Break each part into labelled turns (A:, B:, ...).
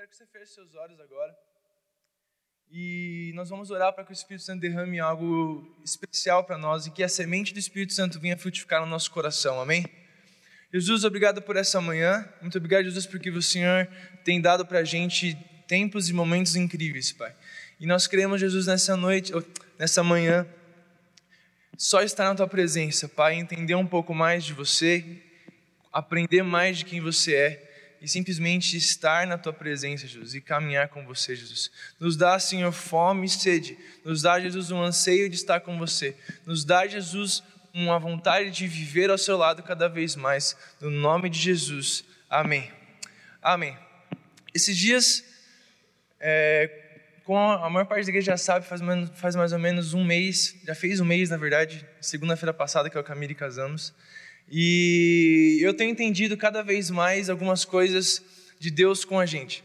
A: quero que você feche seus olhos agora. E nós vamos orar para que o Espírito Santo derrame algo especial para nós e que a semente do Espírito Santo venha frutificar no nosso coração. Amém? Jesus, obrigado por essa manhã. Muito obrigado, Jesus, porque o Senhor tem dado para a gente tempos e momentos incríveis, Pai. E nós queremos, Jesus, nessa noite, nessa manhã, só estar na Tua presença, Pai, entender um pouco mais de você, aprender mais de quem você é e simplesmente estar na tua presença, Jesus, e caminhar com você, Jesus. Nos dá, Senhor, fome e sede. Nos dá, Jesus, um anseio de estar com você. Nos dá, Jesus, uma vontade de viver ao seu lado cada vez mais. No nome de Jesus. Amém. Amém. Esses dias, é, como a maior parte da igreja já sabe, faz, faz mais ou menos um mês, já fez um mês, na verdade, segunda-feira passada que eu e a Camille casamos. E eu tenho entendido cada vez mais algumas coisas de Deus com a gente.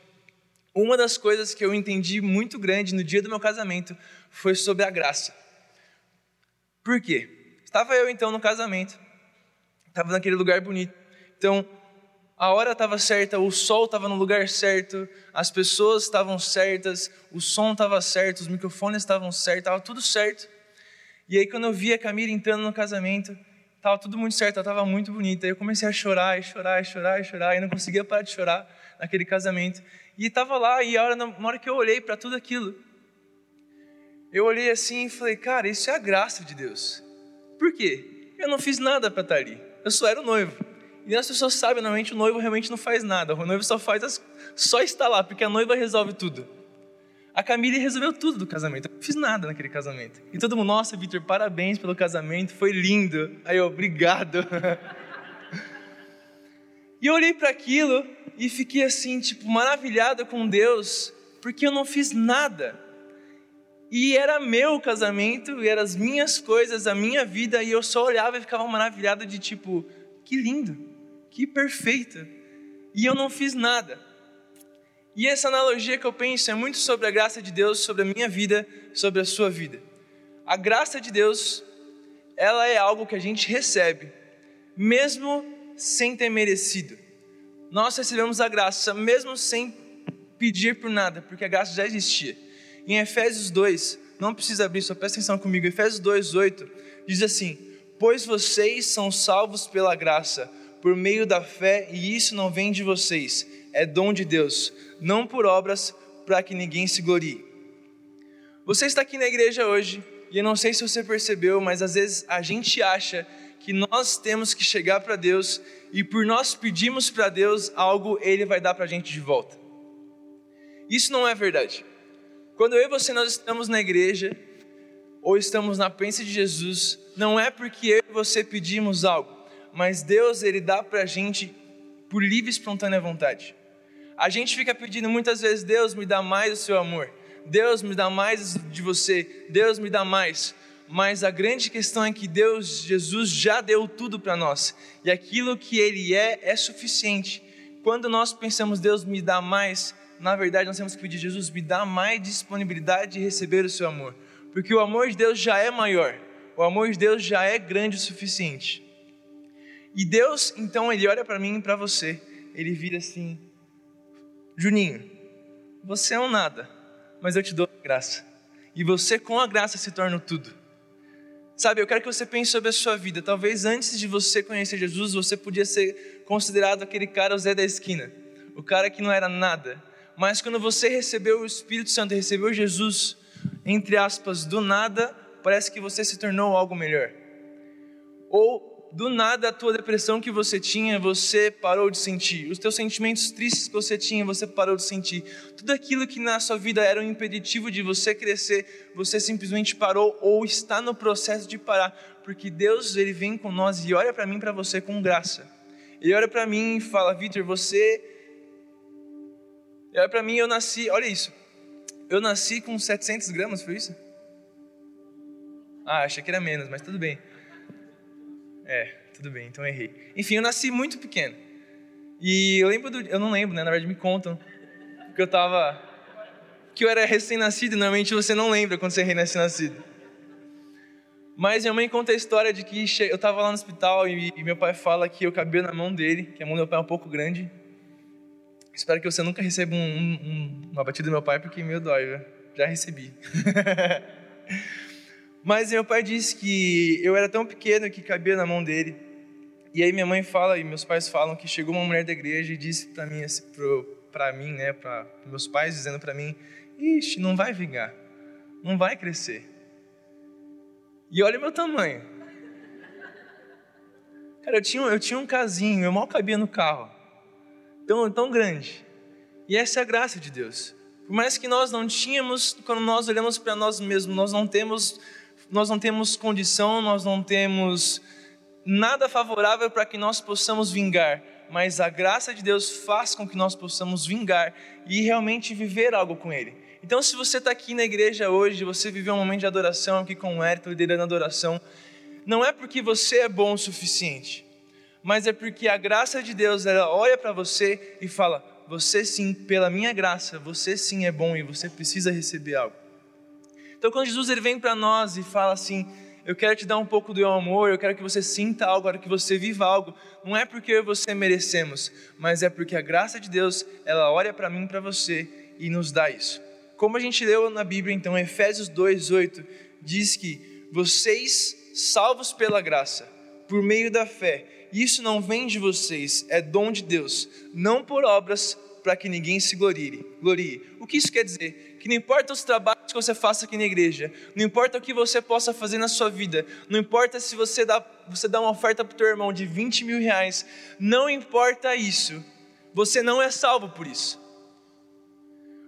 A: Uma das coisas que eu entendi muito grande no dia do meu casamento foi sobre a graça. Por quê? Estava eu então no casamento, estava naquele lugar bonito. Então, a hora estava certa, o sol estava no lugar certo, as pessoas estavam certas, o som estava certo, os microfones estavam certos, estava tudo certo. E aí, quando eu vi a Camila entrando no casamento, Tava tudo muito certo, ela estava muito bonita. Aí eu comecei a chorar, e chorar, e chorar, e chorar, e não conseguia parar de chorar naquele casamento. E estava lá, e a hora, na hora que eu olhei para tudo aquilo, eu olhei assim e falei, cara, isso é a graça de Deus. Por quê? Eu não fiz nada para estar tá ali. Eu só era o noivo. E as pessoas sabem, normalmente o noivo realmente não faz nada. O noivo só faz, as, só está lá, porque a noiva resolve tudo. A Camille resolveu tudo do casamento. Eu não fiz nada naquele casamento. E todo mundo, nossa, Vitor, parabéns pelo casamento, foi lindo. Aí eu, obrigado. e eu olhei para aquilo e fiquei assim, tipo, maravilhado com Deus, porque eu não fiz nada. E era meu casamento, e eram as minhas coisas, a minha vida, e eu só olhava e ficava maravilhado de tipo, que lindo, que perfeito. E eu não fiz nada. E essa analogia que eu penso é muito sobre a graça de Deus, sobre a minha vida, sobre a sua vida. A graça de Deus, ela é algo que a gente recebe, mesmo sem ter merecido. Nós recebemos a graça mesmo sem pedir por nada, porque a graça já existia. Em Efésios 2, não precisa abrir, só presta atenção comigo. Efésios 2, 8, diz assim: Pois vocês são salvos pela graça, por meio da fé, e isso não vem de vocês, é dom de Deus não por obras, para que ninguém se glorie. Você está aqui na igreja hoje, e eu não sei se você percebeu, mas às vezes a gente acha que nós temos que chegar para Deus e por nós pedirmos para Deus algo, Ele vai dar para a gente de volta. Isso não é verdade. Quando eu e você nós estamos na igreja ou estamos na presença de Jesus, não é porque eu e você pedimos algo, mas Deus ele dá para a gente por livre e espontânea vontade. A gente fica pedindo muitas vezes: Deus me dá mais do seu amor, Deus me dá mais de você, Deus me dá mais. Mas a grande questão é que Deus, Jesus, já deu tudo para nós e aquilo que Ele é é suficiente. Quando nós pensamos, Deus me dá mais, na verdade nós temos que pedir, Jesus, me dá mais disponibilidade de receber o seu amor, porque o amor de Deus já é maior, o amor de Deus já é grande o suficiente. E Deus, então, Ele olha para mim e para você, Ele vira assim: Juninho, você é um nada, mas eu te dou graça. E você, com a graça, se torna tudo. Sabe, eu quero que você pense sobre a sua vida. Talvez antes de você conhecer Jesus, você podia ser considerado aquele cara, o Zé da esquina, o cara que não era nada. Mas quando você recebeu o Espírito Santo, recebeu Jesus, entre aspas, do nada, parece que você se tornou algo melhor. Ou do nada a tua depressão que você tinha, você parou de sentir. Os teus sentimentos tristes que você tinha, você parou de sentir. Tudo aquilo que na sua vida era um impeditivo de você crescer, você simplesmente parou ou está no processo de parar, porque Deus ele vem com nós e olha para mim, para você com graça. Ele olha para mim e fala: "Vitor, você olha para mim, eu nasci, olha isso. Eu nasci com 700 gramas, foi isso? Ah, achei que era menos, mas tudo bem. É, tudo bem, então errei. Enfim, eu nasci muito pequeno. E eu lembro do. Eu não lembro, né? Na verdade, me contam. Que eu tava. Que eu era recém-nascido, e normalmente você não lembra quando você é recém-nascido. Mas minha mãe conta a história de que eu estava lá no hospital e, meu pai fala que eu cabia na mão dele, que a mão do meu pai é um pouco grande. Espero que você nunca receba um, um, uma batida do meu pai, porque meu dói, viu? já recebi. Mas meu pai disse que eu era tão pequeno que cabia na mão dele. E aí minha mãe fala e meus pais falam que chegou uma mulher da igreja e disse para mim, assim, para mim, né, para meus pais dizendo para mim, ixi, não vai vingar, não vai crescer. E olha meu tamanho. Cara, eu tinha, eu tinha um casinho, eu mal cabia no carro. Tão, tão grande. E essa é a graça de Deus. Por mais que nós não tínhamos, quando nós olhamos para nós mesmos, nós não temos nós não temos condição, nós não temos nada favorável para que nós possamos vingar, mas a graça de Deus faz com que nós possamos vingar e realmente viver algo com Ele. Então, se você está aqui na igreja hoje, você viveu um momento de adoração aqui com o Hérito, liderando a adoração, não é porque você é bom o suficiente, mas é porque a graça de Deus, ela olha para você e fala: você sim, pela minha graça, você sim é bom e você precisa receber algo. Então, quando Jesus ele vem para nós e fala assim: Eu quero te dar um pouco do meu amor, eu quero que você sinta algo, eu quero que você viva algo, não é porque eu e você merecemos, mas é porque a graça de Deus, ela olha para mim e para você e nos dá isso. Como a gente leu na Bíblia, então, Efésios 2:8 diz que vocês, salvos pela graça, por meio da fé, isso não vem de vocês, é dom de Deus, não por obras para que ninguém se glorie. glorie. O que isso quer dizer? que não importa os trabalhos que você faça aqui na igreja, não importa o que você possa fazer na sua vida, não importa se você dá, você dá uma oferta para o teu irmão de 20 mil reais, não importa isso, você não é salvo por isso.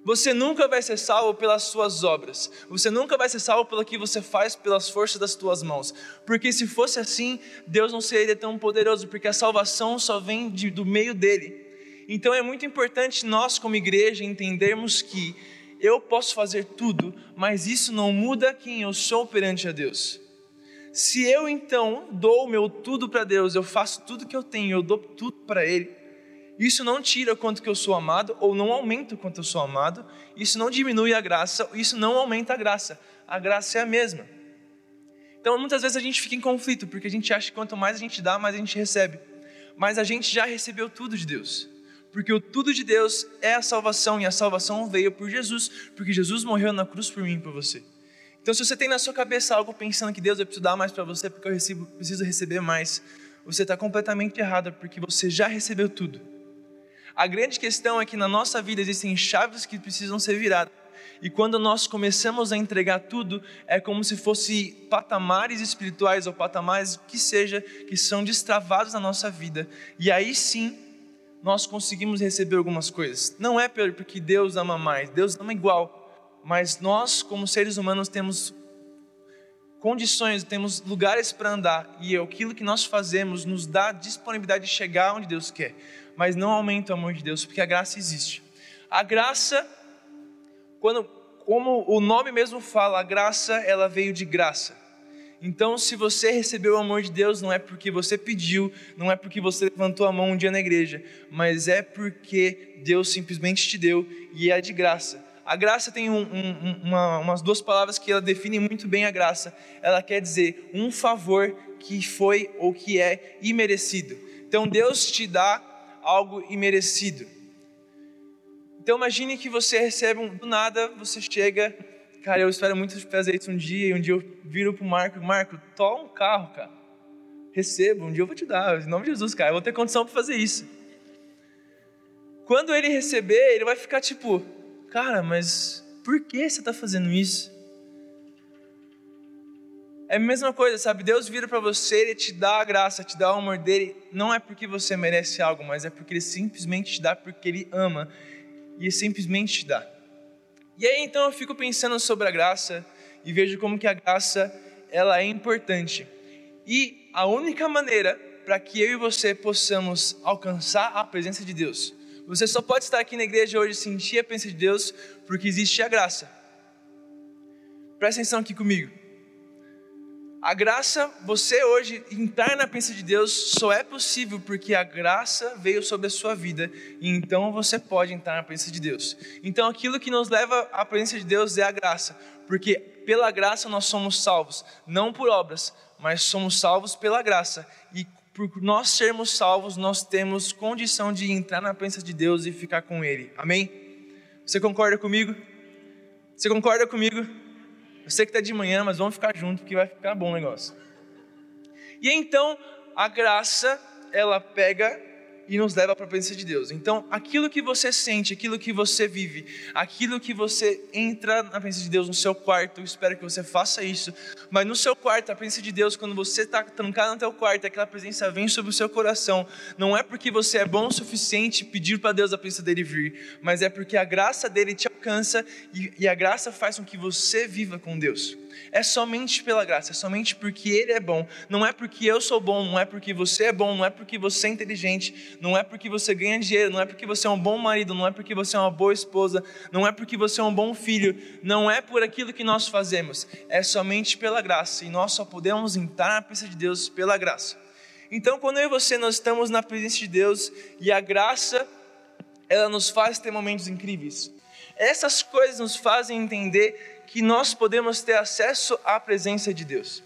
A: Você nunca vai ser salvo pelas suas obras. Você nunca vai ser salvo pelo que você faz pelas forças das tuas mãos. Porque se fosse assim, Deus não seria tão poderoso, porque a salvação só vem de, do meio dele. Então é muito importante nós, como igreja, entendermos que eu posso fazer tudo, mas isso não muda quem eu sou perante a Deus. Se eu então dou o meu tudo para Deus, eu faço tudo que eu tenho, eu dou tudo para Ele, isso não tira quanto que eu sou amado, ou não aumenta o quanto eu sou amado, isso não diminui a graça, isso não aumenta a graça, a graça é a mesma. Então muitas vezes a gente fica em conflito, porque a gente acha que quanto mais a gente dá, mais a gente recebe, mas a gente já recebeu tudo de Deus porque o tudo de Deus é a salvação e a salvação veio por Jesus, porque Jesus morreu na cruz por mim e por você. Então, se você tem na sua cabeça algo pensando que Deus vai precisar dar mais para você porque eu recebo, preciso receber mais, você está completamente errado, porque você já recebeu tudo. A grande questão é que na nossa vida existem chaves que precisam ser viradas. E quando nós começamos a entregar tudo, é como se fosse patamares espirituais ou patamares que seja que são destravados na nossa vida. E aí sim, nós conseguimos receber algumas coisas. Não é porque Deus ama mais, Deus ama igual, mas nós, como seres humanos, temos condições, temos lugares para andar e aquilo que nós fazemos nos dá disponibilidade de chegar onde Deus quer, mas não aumenta o amor de Deus, porque a graça existe. A graça, quando, como o nome mesmo fala, a graça ela veio de graça. Então, se você recebeu o amor de Deus, não é porque você pediu, não é porque você levantou a mão um dia na igreja, mas é porque Deus simplesmente te deu e é de graça. A graça tem um, um, uma, umas duas palavras que ela define muito bem a graça. Ela quer dizer um favor que foi ou que é imerecido. Então, Deus te dá algo imerecido. Então, imagine que você recebe um, do nada, você chega Cara, eu espero muito fazer isso um dia, e um dia eu viro pro Marco, Marco, toma um carro, cara. Receba, um dia eu vou te dar, em nome de Jesus, cara, eu vou ter condição para fazer isso. Quando ele receber, ele vai ficar tipo, cara, mas por que você está fazendo isso? É a mesma coisa, sabe? Deus vira para você, Ele te dá a graça, te dá o amor dele. Não é porque você merece algo, mas é porque Ele simplesmente te dá porque Ele ama. E Ele simplesmente te dá. E aí então eu fico pensando sobre a graça e vejo como que a graça ela é importante. E a única maneira para que eu e você possamos alcançar a presença de Deus, você só pode estar aqui na igreja hoje e sentir a presença de Deus porque existe a graça. Presta atenção aqui comigo. A graça, você hoje entrar na presença de Deus só é possível porque a graça veio sobre a sua vida e então você pode entrar na presença de Deus. Então aquilo que nos leva à presença de Deus é a graça, porque pela graça nós somos salvos, não por obras, mas somos salvos pela graça. E por nós sermos salvos, nós temos condição de entrar na presença de Deus e ficar com Ele. Amém? Você concorda comigo? Você concorda comigo? Eu sei que está de manhã, mas vamos ficar junto que vai ficar bom o negócio. E então a graça ela pega e nos leva para a presença de Deus. Então, aquilo que você sente, aquilo que você vive, aquilo que você entra na presença de Deus no seu quarto, eu espero que você faça isso, mas no seu quarto, a presença de Deus, quando você está trancado no teu quarto, aquela presença vem sobre o seu coração, não é porque você é bom o suficiente pedir para Deus a presença dele vir, mas é porque a graça dele te alcança e, e a graça faz com que você viva com Deus. É somente pela graça, é somente porque Ele é bom. Não é porque eu sou bom, não é porque você é bom, não é porque você é inteligente, não é porque você ganha dinheiro, não é porque você é um bom marido, não é porque você é uma boa esposa, não é porque você é um bom filho, não é por aquilo que nós fazemos, é somente pela graça. E nós só podemos entrar na presença de Deus pela graça. Então, quando eu e você nós estamos na presença de Deus e a graça ela nos faz ter momentos incríveis. Essas coisas nos fazem entender que nós podemos ter acesso à presença de Deus.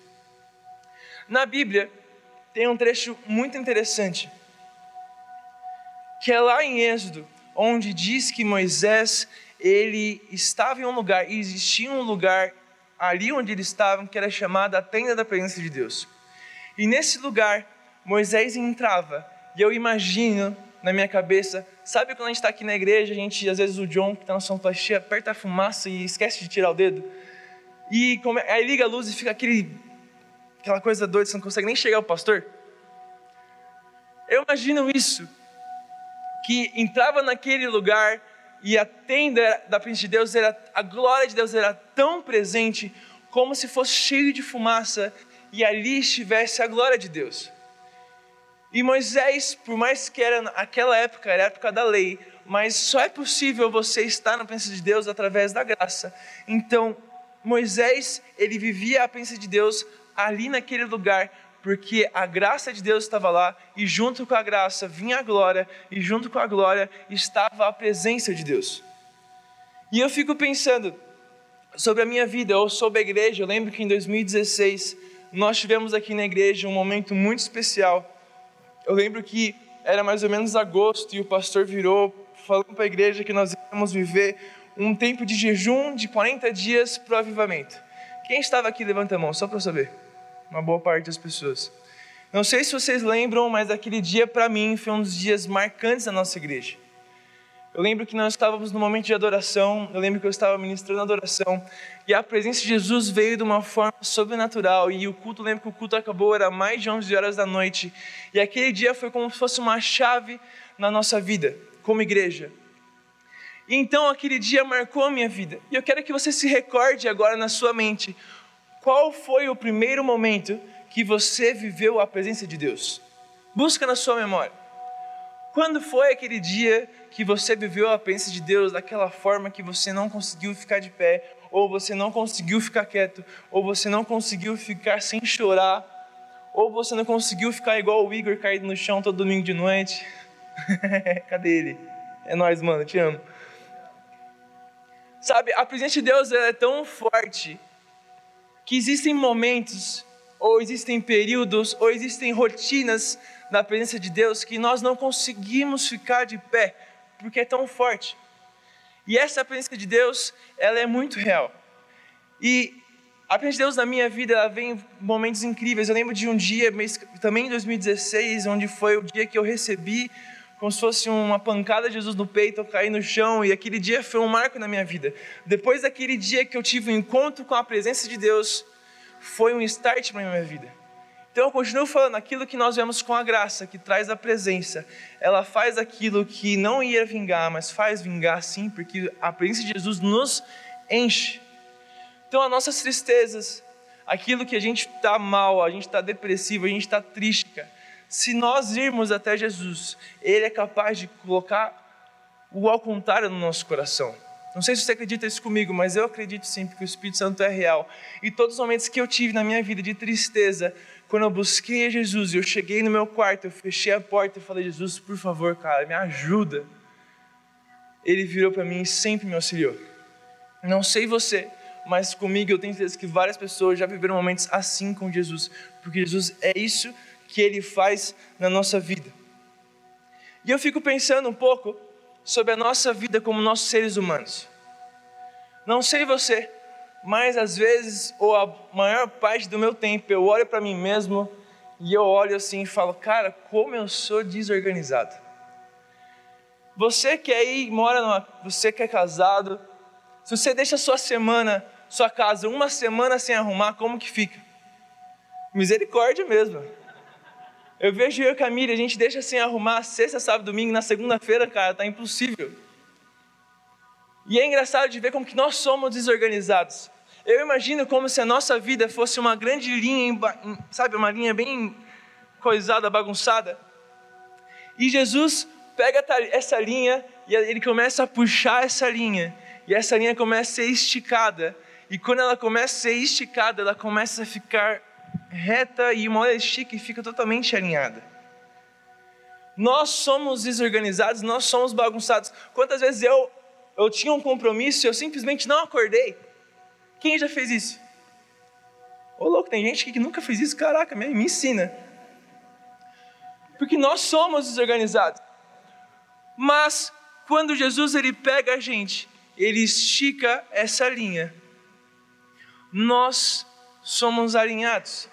A: Na Bíblia, tem um trecho muito interessante, que é lá em Êxodo, onde diz que Moisés, ele estava em um lugar, e existia um lugar ali onde eles estavam, que era chamado a tenda da presença de Deus. E nesse lugar, Moisés entrava, e eu imagino na minha cabeça. Sabe quando a gente está aqui na igreja, a gente, às vezes o John, que está na sonoplastia, aperta a fumaça e esquece de tirar o dedo? E come, aí liga a luz e fica aquele, aquela coisa doida, você não consegue nem chegar ao pastor? Eu imagino isso, que entrava naquele lugar e a tenda da presença de Deus, era, a glória de Deus era tão presente, como se fosse cheio de fumaça, e ali estivesse a glória de Deus. E Moisés, por mais que era aquela época, era a época da lei, mas só é possível você estar na presença de Deus através da graça. Então, Moisés, ele vivia a presença de Deus ali naquele lugar, porque a graça de Deus estava lá, e junto com a graça vinha a glória, e junto com a glória estava a presença de Deus. E eu fico pensando sobre a minha vida, ou sobre a igreja. Eu lembro que em 2016 nós tivemos aqui na igreja um momento muito especial eu lembro que era mais ou menos agosto e o pastor virou falando para a igreja que nós íamos viver um tempo de jejum de 40 dias para o avivamento. Quem estava aqui, levanta a mão, só para saber. Uma boa parte das pessoas. Não sei se vocês lembram, mas aquele dia para mim foi um dos dias marcantes da nossa igreja. Eu lembro que nós estávamos no momento de adoração, eu lembro que eu estava ministrando adoração, e a presença de Jesus veio de uma forma sobrenatural, e o culto, lembro que o culto acabou, era mais de 11 horas da noite, e aquele dia foi como se fosse uma chave na nossa vida, como igreja. E então aquele dia marcou a minha vida, e eu quero que você se recorde agora na sua mente, qual foi o primeiro momento que você viveu a presença de Deus? Busca na sua memória. Quando foi aquele dia que você viveu a presença de Deus daquela forma que você não conseguiu ficar de pé, ou você não conseguiu ficar quieto, ou você não conseguiu ficar sem chorar, ou você não conseguiu ficar igual o Igor caído no chão todo domingo de noite? Cadê ele? É nós, mano, te amo. Sabe, a presença de Deus é tão forte que existem momentos, ou existem períodos, ou existem rotinas na presença de Deus que nós não conseguimos ficar de pé porque é tão forte. E essa presença de Deus, ela é muito real. E a presença de Deus na minha vida, ela vem em momentos incríveis. Eu lembro de um dia, também em 2016, onde foi o dia que eu recebi como se fosse uma pancada de Jesus no peito, eu caí no chão, e aquele dia foi um marco na minha vida. Depois daquele dia que eu tive um encontro com a presença de Deus, foi um start para minha vida. Então eu continuo falando, aquilo que nós vemos com a graça, que traz a presença, ela faz aquilo que não ia vingar, mas faz vingar sim, porque a presença de Jesus nos enche. Então as nossas tristezas, aquilo que a gente está mal, a gente está depressivo, a gente está triste, se nós irmos até Jesus, Ele é capaz de colocar o ao contrário no nosso coração. Não sei se você acredita isso comigo, mas eu acredito sim, porque o Espírito Santo é real. E todos os momentos que eu tive na minha vida de tristeza, quando eu busquei a Jesus, eu cheguei no meu quarto, eu fechei a porta e falei: Jesus, por favor, cara, me ajuda. Ele virou para mim e sempre me auxiliou. Não sei você, mas comigo eu tenho certeza que várias pessoas já viveram momentos assim com Jesus, porque Jesus é isso que Ele faz na nossa vida. E eu fico pensando um pouco sobre a nossa vida como nossos seres humanos. Não sei você, mas às vezes, ou a maior parte do meu tempo, eu olho para mim mesmo e eu olho assim e falo, cara, como eu sou desorganizado. Você que aí mora numa, você que é casado, se você deixa sua semana, sua casa uma semana sem arrumar, como que fica? Misericórdia mesmo. Eu vejo eu e a Camila, a gente deixa sem arrumar sexta, sábado, domingo, na segunda-feira, cara, tá impossível. E é engraçado de ver como que nós somos desorganizados. Eu imagino como se a nossa vida fosse uma grande linha, sabe, uma linha bem coisada, bagunçada. E Jesus pega essa linha e ele começa a puxar essa linha. E essa linha começa a ser esticada. E quando ela começa a ser esticada, ela começa a ficar reta e uma hora estica e fica totalmente alinhada. Nós somos desorganizados, nós somos bagunçados. Quantas vezes eu, eu tinha um compromisso e eu simplesmente não acordei? Quem já fez isso? Ô louco, tem gente que nunca fez isso, caraca, me, me ensina. Porque nós somos desorganizados. Mas quando Jesus ele pega a gente, ele estica essa linha. Nós somos alinhados.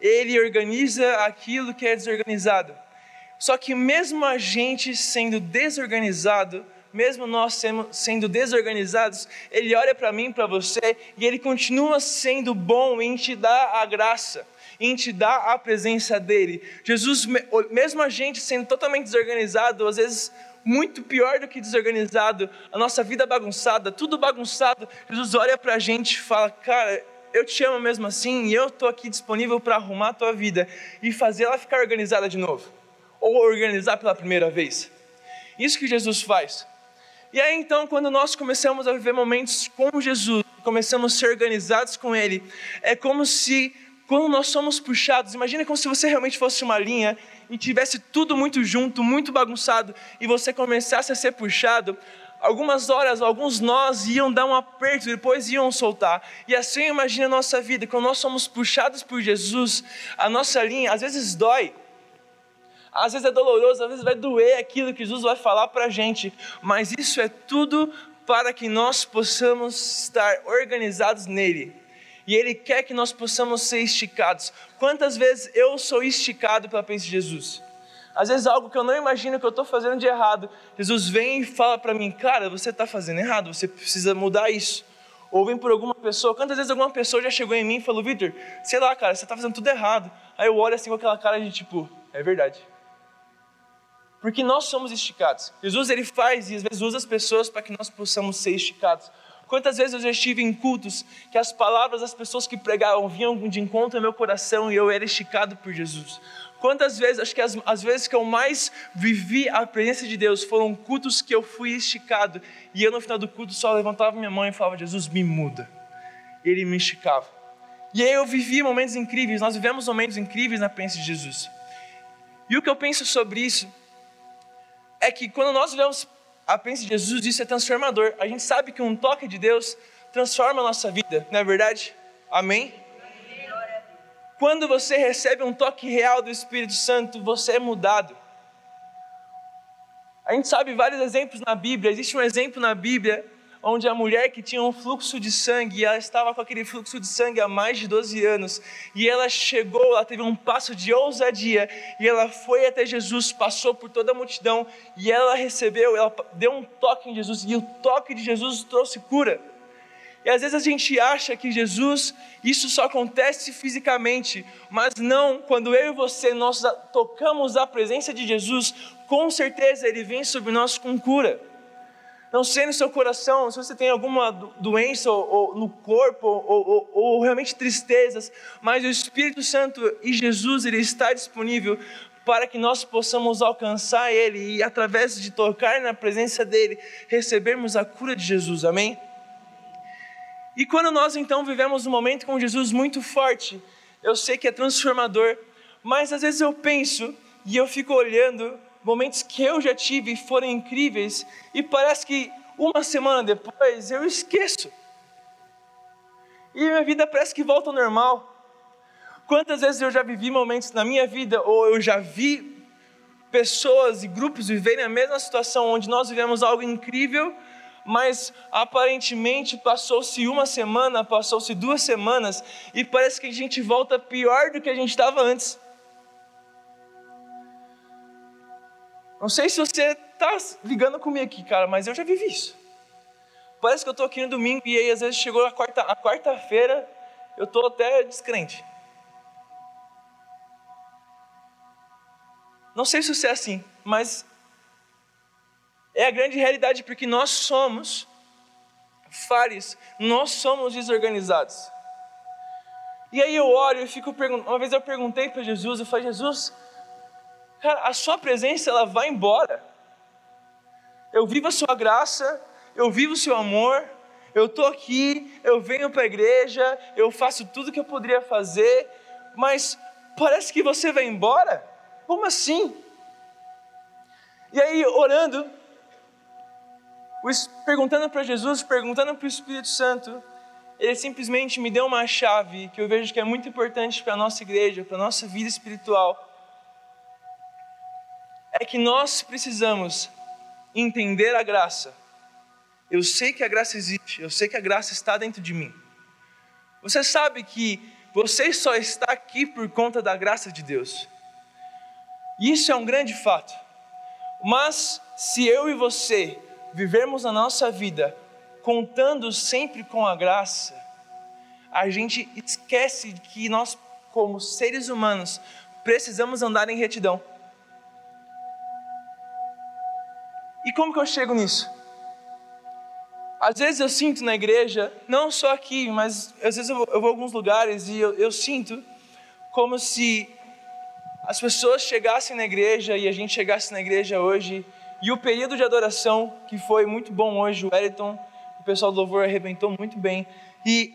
A: Ele organiza aquilo que é desorganizado. Só que mesmo a gente sendo desorganizado, mesmo nós sendo desorganizados, Ele olha para mim, para você, e Ele continua sendo bom em te dar a graça, em te dar a presença dEle. Jesus, mesmo a gente sendo totalmente desorganizado, às vezes muito pior do que desorganizado, a nossa vida bagunçada, tudo bagunçado. Jesus olha para a gente e fala: Cara, eu te amo mesmo assim e eu estou aqui disponível para arrumar a tua vida e fazer ela ficar organizada de novo, ou organizar pela primeira vez. Isso que Jesus faz. E aí então, quando nós começamos a viver momentos com Jesus, começamos a ser organizados com Ele, é como se, quando nós somos puxados, imagine como se você realmente fosse uma linha e tivesse tudo muito junto, muito bagunçado, e você começasse a ser puxado, algumas horas, alguns nós iam dar um aperto, depois iam soltar. E assim imagina a nossa vida, quando nós somos puxados por Jesus, a nossa linha às vezes dói. Às vezes é doloroso, às vezes vai doer aquilo que Jesus vai falar para a gente, mas isso é tudo para que nós possamos estar organizados nele e Ele quer que nós possamos ser esticados. Quantas vezes eu sou esticado pela presença de Jesus? Às vezes algo que eu não imagino que eu estou fazendo de errado, Jesus vem e fala para mim, cara, você está fazendo errado, você precisa mudar isso. Ou vem por alguma pessoa, quantas vezes alguma pessoa já chegou em mim e falou, Vitor, sei lá, cara, você está fazendo tudo errado. Aí eu olho assim com aquela cara de tipo, é verdade. Porque nós somos esticados. Jesus ele faz e às vezes usa as pessoas para que nós possamos ser esticados. Quantas vezes eu já estive em cultos que as palavras das pessoas que pregavam vinham de encontro ao meu coração e eu era esticado por Jesus? Quantas vezes, acho que as, as vezes que eu mais vivi a presença de Deus foram cultos que eu fui esticado e eu no final do culto só levantava minha mão e falava: Jesus, me muda. Ele me esticava. E aí eu vivi momentos incríveis, nós vivemos momentos incríveis na presença de Jesus. E o que eu penso sobre isso é que quando nós vivemos a presença de Jesus, isso é transformador. A gente sabe que um toque de Deus transforma a nossa vida, não é verdade? Amém? Quando você recebe um toque real do Espírito Santo, você é mudado. A gente sabe vários exemplos na Bíblia. Existe um exemplo na Bíblia onde a mulher que tinha um fluxo de sangue, e ela estava com aquele fluxo de sangue há mais de 12 anos, e ela chegou, ela teve um passo de ousadia, e ela foi até Jesus, passou por toda a multidão, e ela recebeu, ela deu um toque em Jesus, e o toque de Jesus trouxe cura. E às vezes a gente acha que Jesus, isso só acontece fisicamente, mas não, quando eu e você nós tocamos a presença de Jesus, com certeza ele vem sobre nós com cura. Não sei no seu coração se você tem alguma doença ou, ou no corpo ou, ou, ou, realmente tristezas, mas o Espírito Santo e Jesus ele está disponível para que nós possamos alcançar Ele e através de tocar na presença dele recebermos a cura de Jesus. Amém? E quando nós então vivemos um momento com Jesus muito forte, eu sei que é transformador, mas às vezes eu penso e eu fico olhando momentos que eu já tive foram incríveis e parece que uma semana depois eu esqueço. E minha vida parece que volta ao normal. Quantas vezes eu já vivi momentos na minha vida, ou eu já vi pessoas e grupos viverem a mesma situação, onde nós vivemos algo incrível, mas aparentemente passou-se uma semana, passou-se duas semanas, e parece que a gente volta pior do que a gente estava antes. Não sei se você está ligando comigo aqui, cara, mas eu já vivi isso. Parece que eu estou aqui no domingo e aí às vezes chegou a quarta-feira, a quarta eu estou até descrente. Não sei se você é assim, mas é a grande realidade porque nós somos falhos, nós somos desorganizados. E aí eu olho e fico perguntando, uma vez eu perguntei para Jesus, eu falei, Jesus, cara, a sua presença ela vai embora. Eu vivo a sua graça, eu vivo o seu amor, eu estou aqui, eu venho para a igreja, eu faço tudo que eu poderia fazer, mas parece que você vai embora? Como assim? E aí, orando, perguntando para Jesus, perguntando para o Espírito Santo, ele simplesmente me deu uma chave que eu vejo que é muito importante para a nossa igreja, para a nossa vida espiritual. É que nós precisamos entender a graça eu sei que a graça existe, eu sei que a graça está dentro de mim. Você sabe que você só está aqui por conta da graça de Deus. Isso é um grande fato. Mas se eu e você vivermos a nossa vida contando sempre com a graça, a gente esquece que nós, como seres humanos, precisamos andar em retidão. E como que eu chego nisso? Às vezes eu sinto na igreja, não só aqui, mas às vezes eu vou, eu vou a alguns lugares e eu, eu sinto como se as pessoas chegassem na igreja e a gente chegasse na igreja hoje e o período de adoração, que foi muito bom hoje, o Wellington, o pessoal do louvor arrebentou muito bem. E,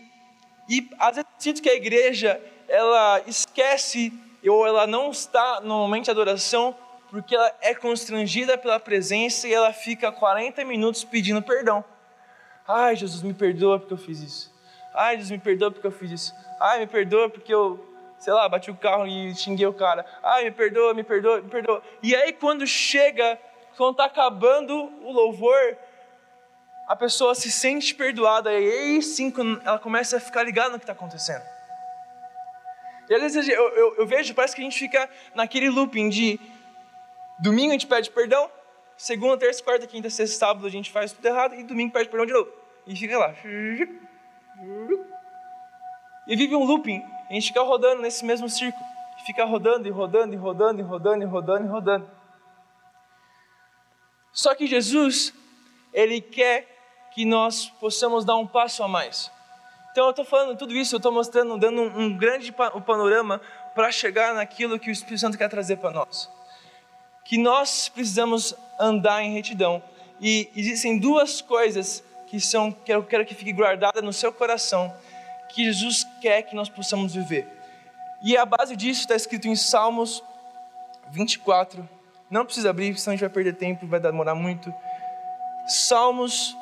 A: e às vezes eu sinto que a igreja, ela esquece ou ela não está no momento de adoração porque ela é constrangida pela presença e ela fica 40 minutos pedindo perdão. Ai, Jesus, me perdoa porque eu fiz isso. Ai, Jesus, me perdoa porque eu fiz isso. Ai, me perdoa porque eu, sei lá, bati o carro e xinguei o cara. Ai, me perdoa, me perdoa, me perdoa. E aí, quando chega, quando está acabando o louvor, a pessoa se sente perdoada. E aí sim, ela começa a ficar ligada no que está acontecendo. E às vezes eu, eu, eu vejo, parece que a gente fica naquele looping de domingo a gente pede perdão, segunda, terça, quarta, quinta, sexta, sábado a gente faz tudo errado e domingo pede perdão de novo. E fica lá. E vive um looping. A gente fica rodando nesse mesmo círculo. Fica rodando e rodando e rodando e rodando e rodando e rodando. Só que Jesus, Ele quer que nós possamos dar um passo a mais. Então eu estou falando tudo isso, eu estou mostrando, dando um, um grande panorama para chegar naquilo que o Espírito Santo quer trazer para nós. Que nós precisamos andar em retidão. E existem duas coisas que são que eu quero que fique guardada no seu coração, que Jesus quer que nós possamos viver. E a base disso está escrito em Salmos 24. Não precisa abrir, senão a gente vai perder tempo, vai demorar muito. Salmos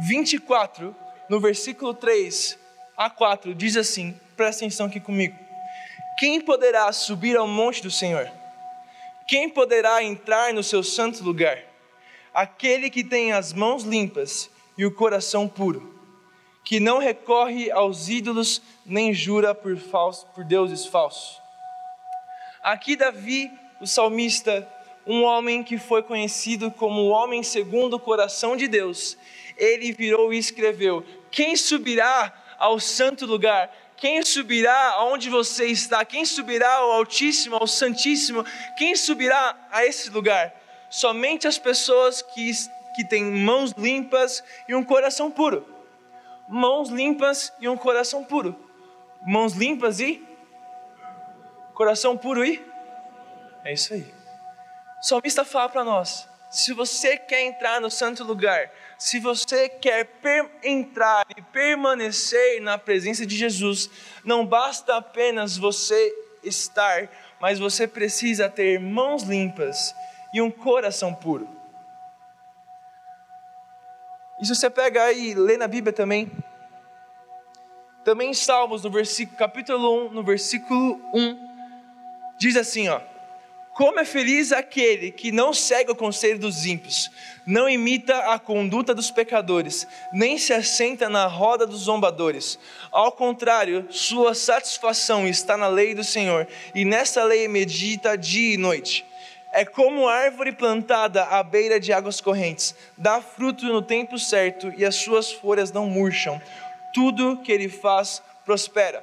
A: 24, no versículo 3 a 4, diz assim: presta atenção aqui comigo. Quem poderá subir ao monte do Senhor? Quem poderá entrar no seu santo lugar? Aquele que tem as mãos limpas e o coração puro, que não recorre aos ídolos nem jura por, falso, por deuses falsos. Aqui, Davi, o salmista, um homem que foi conhecido como o homem segundo o coração de Deus, ele virou e escreveu: Quem subirá ao santo lugar? Quem subirá aonde você está? Quem subirá ao Altíssimo, ao Santíssimo? Quem subirá a esse lugar? Somente as pessoas que, que têm mãos limpas e um coração puro. Mãos limpas e um coração puro. Mãos limpas e coração puro e é isso aí. O salmista fala para nós: se você quer entrar no santo lugar, se você quer entrar e permanecer na presença de Jesus, não basta apenas você estar, mas você precisa ter mãos limpas e um coração puro. E se você pega aí lê na Bíblia também, Também em Salmos, no versículo, capítulo 1, no versículo 1, diz assim, ó: Como é feliz aquele que não segue o conselho dos ímpios, não imita a conduta dos pecadores, nem se assenta na roda dos zombadores. Ao contrário, sua satisfação está na lei do Senhor, e nessa lei medita dia e noite. É como árvore plantada à beira de águas correntes, dá fruto no tempo certo e as suas folhas não murcham. Tudo que ele faz prospera.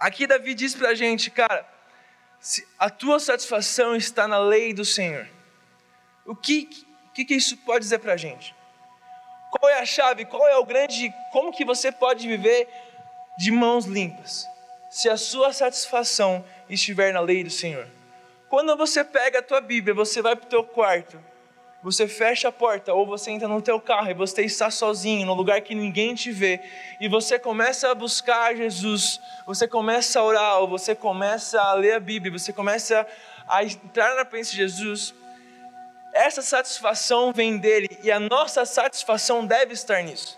A: Aqui Davi diz para a gente, cara, a tua satisfação está na lei do Senhor. O que, que, que isso pode dizer para a gente? Qual é a chave? Qual é o grande? Como que você pode viver de mãos limpas? Se a sua satisfação estiver na lei do Senhor. Quando você pega a tua Bíblia, você vai para o teu quarto, você fecha a porta ou você entra no teu carro e você está sozinho, no lugar que ninguém te vê, e você começa a buscar Jesus, você começa a orar, ou você começa a ler a Bíblia, você começa a entrar na presença de Jesus, essa satisfação vem dele e a nossa satisfação deve estar nisso.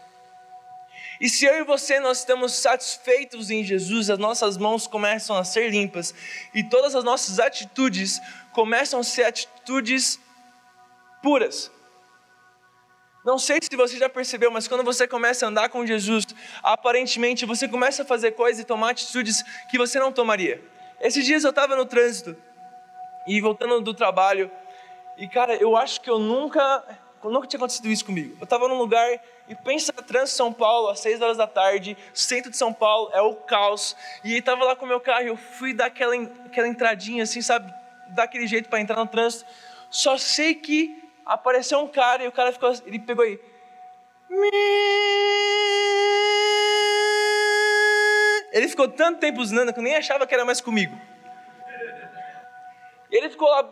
A: E se eu e você nós estamos satisfeitos em Jesus, as nossas mãos começam a ser limpas e todas as nossas atitudes começam a ser atitudes puras. Não sei se você já percebeu, mas quando você começa a andar com Jesus, aparentemente você começa a fazer coisas e tomar atitudes que você não tomaria. Esses dias eu estava no trânsito e voltando do trabalho, e cara, eu acho que eu nunca, nunca tinha acontecido isso comigo. Eu estava num lugar e pensa Trans São Paulo, às 6 horas da tarde, centro de São Paulo, é o caos. E ele tava lá com o meu carro eu fui dar aquela, aquela entradinha assim, sabe? Daquele jeito para entrar no trânsito. Só sei que apareceu um cara e o cara ficou, ele pegou aí. Ele ficou tanto tempo buzinando que eu nem achava que era mais comigo. Ele ficou lá,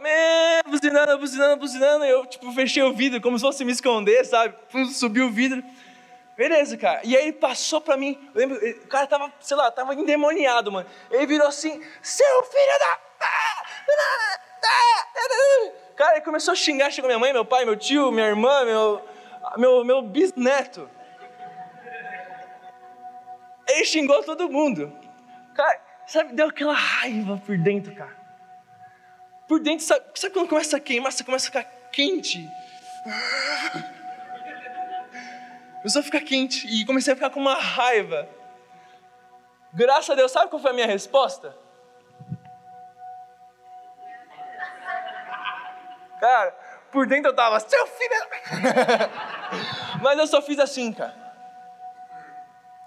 A: buzinando, buzinando, buzinando, e eu, tipo, fechei o vidro, como se fosse me esconder, sabe? Subiu o vidro. Beleza, cara. E aí ele passou pra mim, eu lembro, o cara tava, sei lá, tava endemoniado, mano. Ele virou assim, seu filho da... Cara, ele começou a xingar, chegou minha mãe, meu pai, meu tio, minha irmã, meu, meu, meu bisneto. Ele xingou todo mundo. Cara, sabe, deu aquela raiva por dentro, cara por dentro, sabe, sabe quando começa a queimar, você começa a ficar quente? Começou a ficar quente e comecei a ficar com uma raiva. Graças a Deus, sabe qual foi a minha resposta? Cara, por dentro eu tava, seu filho. Mas eu só fiz assim, cara.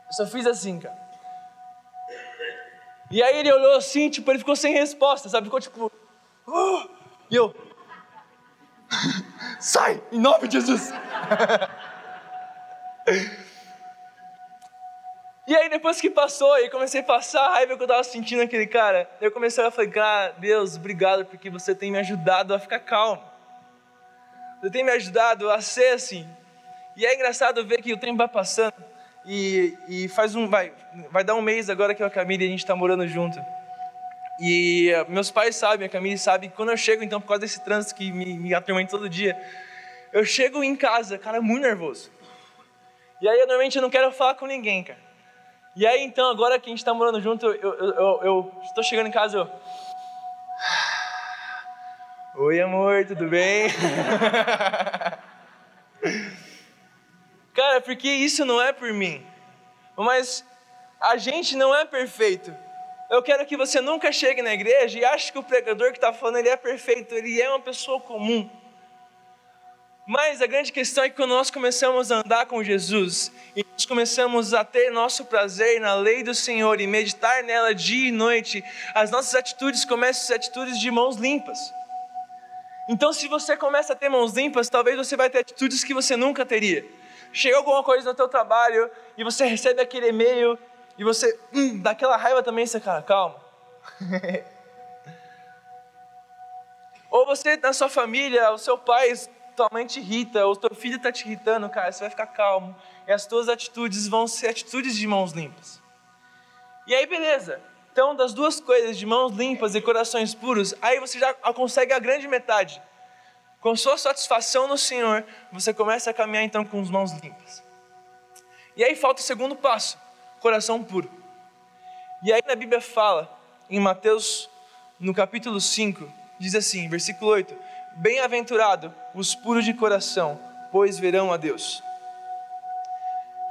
A: Eu só fiz assim, cara. E aí ele olhou assim, tipo, ele ficou sem resposta, sabe? Ficou tipo, e eu, sai, em nome de Jesus. e aí depois que passou, e comecei a passar a raiva que eu estava sentindo aquele cara, eu comecei a falar, Deus, obrigado porque você tem me ajudado a ficar calmo. Você tem me ajudado a ser assim. E é engraçado ver que o tempo vai passando e, e faz um, vai, vai dar um mês agora que eu e a Camila a gente está morando junto. E uh, meus pais sabem, a Camille sabe, que quando eu chego, então, por causa desse trânsito que me, me atormenta todo dia, eu chego em casa, cara, muito nervoso. E aí, normalmente, eu não quero falar com ninguém, cara. E aí, então, agora que a gente está morando junto, eu, eu, eu, eu estou chegando em casa, eu... Oi, amor, tudo bem? cara, porque isso não é por mim. Mas a gente não é perfeito. Eu quero que você nunca chegue na igreja e ache que o pregador que está falando ele é perfeito, ele é uma pessoa comum. Mas a grande questão é que quando nós começamos a andar com Jesus e nós começamos a ter nosso prazer na lei do Senhor e meditar nela dia e noite, as nossas atitudes começam a ser atitudes de mãos limpas. Então, se você começa a ter mãos limpas, talvez você vai ter atitudes que você nunca teria. Chega alguma coisa no teu trabalho e você recebe aquele e-mail e você, hum, daquela raiva também, você, cara, calma. ou você, na sua família, o seu pai, tua mãe te irrita, ou teu filho está te irritando, cara, você vai ficar calmo. E as tuas atitudes vão ser atitudes de mãos limpas. E aí, beleza. Então, das duas coisas, de mãos limpas e corações puros, aí você já consegue a grande metade. Com sua satisfação no Senhor, você começa a caminhar então com as mãos limpas. E aí falta o segundo passo coração puro. E aí na Bíblia fala, em Mateus, no capítulo 5, diz assim, versículo 8: Bem-aventurado os puros de coração, pois verão a Deus.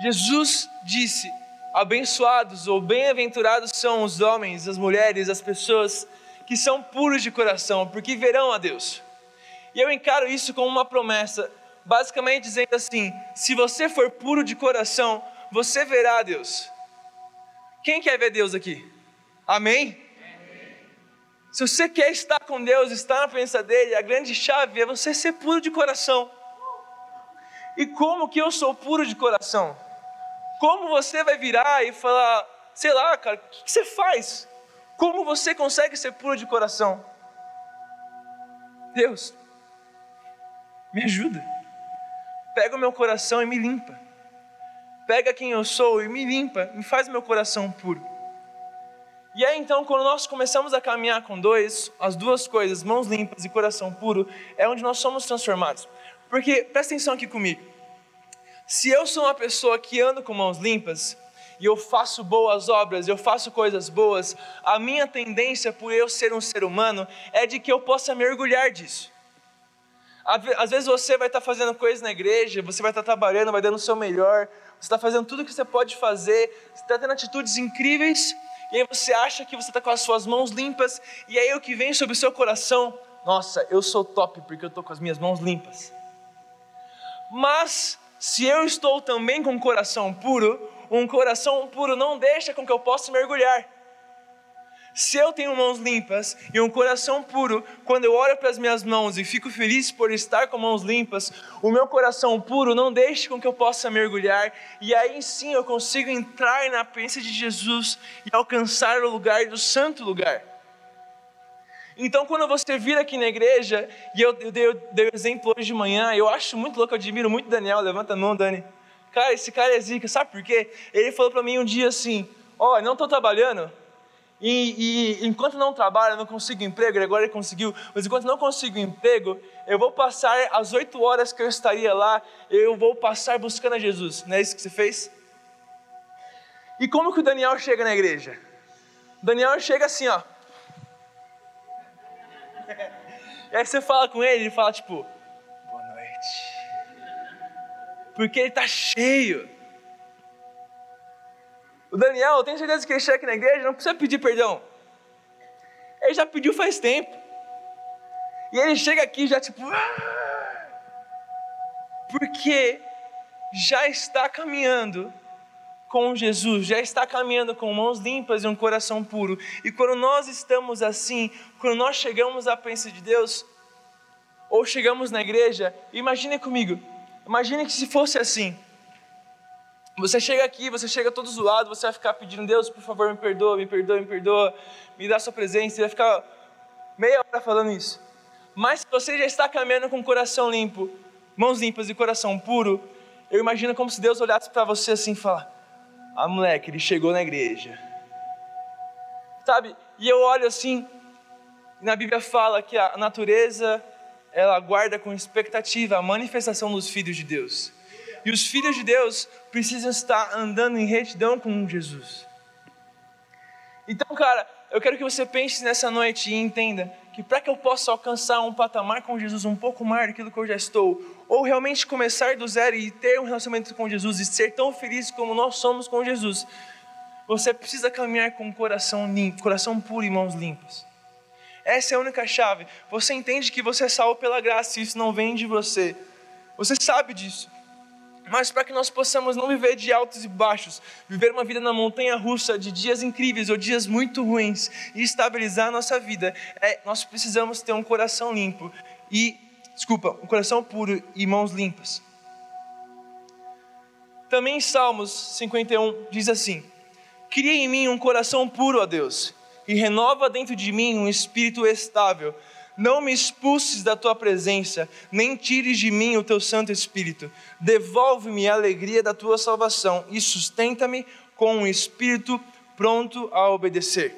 A: Jesus disse: Abençoados ou bem-aventurados são os homens, as mulheres, as pessoas que são puros de coração, porque verão a Deus. E eu encaro isso como uma promessa, basicamente dizendo assim: se você for puro de coração, você verá a Deus. Quem quer ver Deus aqui? Amém? Se você quer estar com Deus, estar na presença dEle, a grande chave é você ser puro de coração. E como que eu sou puro de coração? Como você vai virar e falar, sei lá, cara, o que, que você faz? Como você consegue ser puro de coração? Deus, me ajuda. Pega o meu coração e me limpa. Pega quem eu sou e me limpa, me faz meu coração puro. E aí então, quando nós começamos a caminhar com dois, as duas coisas, mãos limpas e coração puro, é onde nós somos transformados. Porque, presta atenção aqui comigo. Se eu sou uma pessoa que ando com mãos limpas, e eu faço boas obras, eu faço coisas boas, a minha tendência por eu ser um ser humano é de que eu possa mergulhar disso. Às vezes você vai estar fazendo coisas na igreja, você vai estar trabalhando, vai dando o seu melhor, você está fazendo tudo o que você pode fazer, você está tendo atitudes incríveis, e aí você acha que você está com as suas mãos limpas, e aí o que vem sobre o seu coração, nossa, eu sou top porque eu estou com as minhas mãos limpas. Mas, se eu estou também com o coração puro, um coração puro não deixa com que eu possa mergulhar. Se eu tenho mãos limpas e um coração puro, quando eu olho para as minhas mãos e fico feliz por estar com mãos limpas, o meu coração puro não deixa com que eu possa mergulhar, e aí sim eu consigo entrar na presença de Jesus e alcançar o lugar do santo lugar. Então, quando você vir aqui na igreja, e eu, eu, dei, eu dei o exemplo hoje de manhã, eu acho muito louco, eu admiro muito Daniel, levanta a mão, Dani. Cara, esse cara é zica, sabe por quê? Ele falou para mim um dia assim: Ó, oh, não estou trabalhando, e, e, enquanto não trabalho, não consigo emprego, agora ele conseguiu, mas enquanto não consigo emprego, eu vou passar as oito horas que eu estaria lá, eu vou passar buscando a Jesus. Não é isso que você fez? E como que o Daniel chega na igreja? O Daniel chega assim, ó. E aí você fala com ele, ele fala tipo, boa noite. Porque ele está cheio o Daniel, eu tenho certeza que ele chega aqui na igreja, não precisa pedir perdão. Ele já pediu faz tempo. E ele chega aqui já tipo. Ah! Porque já está caminhando com Jesus, já está caminhando com mãos limpas e um coração puro. E quando nós estamos assim, quando nós chegamos à presença de Deus, ou chegamos na igreja, imagine comigo, imagine que se fosse assim. Você chega aqui, você chega todo zoado, você vai ficar pedindo, Deus, por favor, me perdoa, me perdoa, me perdoa, me dá sua presença, você vai ficar meia hora falando isso. Mas se você já está caminhando com o coração limpo, mãos limpas e coração puro, eu imagino como se Deus olhasse para você assim e falar: Ah, moleque, ele chegou na igreja. Sabe? E eu olho assim, na Bíblia fala que a natureza ela guarda com expectativa a manifestação dos filhos de Deus. E os filhos de Deus precisam estar andando em retidão com Jesus. Então, cara, eu quero que você pense nessa noite e entenda que para que eu possa alcançar um patamar com Jesus um pouco maior daquilo que eu já estou, ou realmente começar do zero e ter um relacionamento com Jesus e ser tão feliz como nós somos com Jesus, você precisa caminhar com o coração limpo, coração puro e mãos limpas. Essa é a única chave. Você entende que você é salvo pela graça e isso não vem de você. Você sabe disso mas para que nós possamos não viver de altos e baixos, viver uma vida na montanha russa de dias incríveis ou dias muito ruins e estabilizar a nossa vida, é, nós precisamos ter um coração limpo e, desculpa, um coração puro e mãos limpas. Também em Salmos 51 diz assim: Cria em mim um coração puro, ó Deus, e renova dentro de mim um espírito estável não me expulses da tua presença, nem tires de mim o teu Santo Espírito. Devolve-me a alegria da tua salvação e sustenta-me com um espírito pronto a obedecer.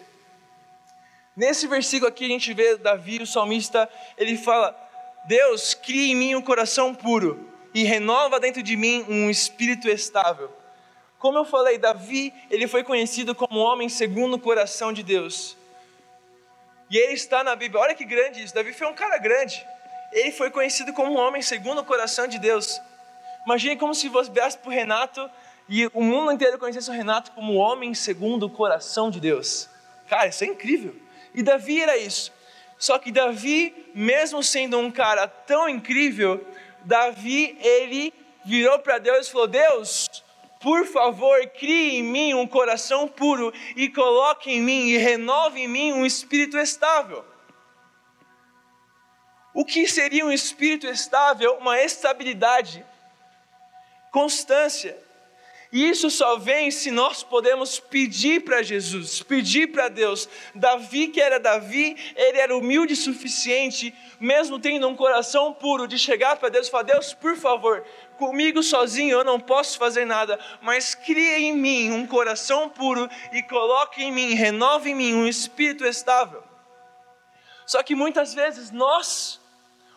A: Nesse versículo aqui a gente vê Davi, o salmista, ele fala: Deus, cria em mim um coração puro e renova dentro de mim um espírito estável. Como eu falei, Davi, ele foi conhecido como homem segundo o coração de Deus. E ele está na Bíblia. Olha que grande isso. Davi foi um cara grande. Ele foi conhecido como um homem segundo o coração de Deus. Imagine como se você viesse para o Renato e o mundo inteiro conhecesse o Renato como homem segundo o coração de Deus. Cara, isso é incrível. E Davi era isso. Só que Davi, mesmo sendo um cara tão incrível, Davi, ele virou para Deus e falou: Deus, por favor, crie em mim um coração puro e coloque em mim e renove em mim um espírito estável. O que seria um espírito estável? Uma estabilidade, constância. E isso só vem se nós podemos pedir para Jesus, pedir para Deus. Davi, que era Davi, ele era humilde o suficiente, mesmo tendo um coração puro, de chegar para Deus e falar: Deus, por favor, comigo sozinho eu não posso fazer nada, mas crie em mim um coração puro e coloque em mim, renove em mim um espírito estável. Só que muitas vezes nós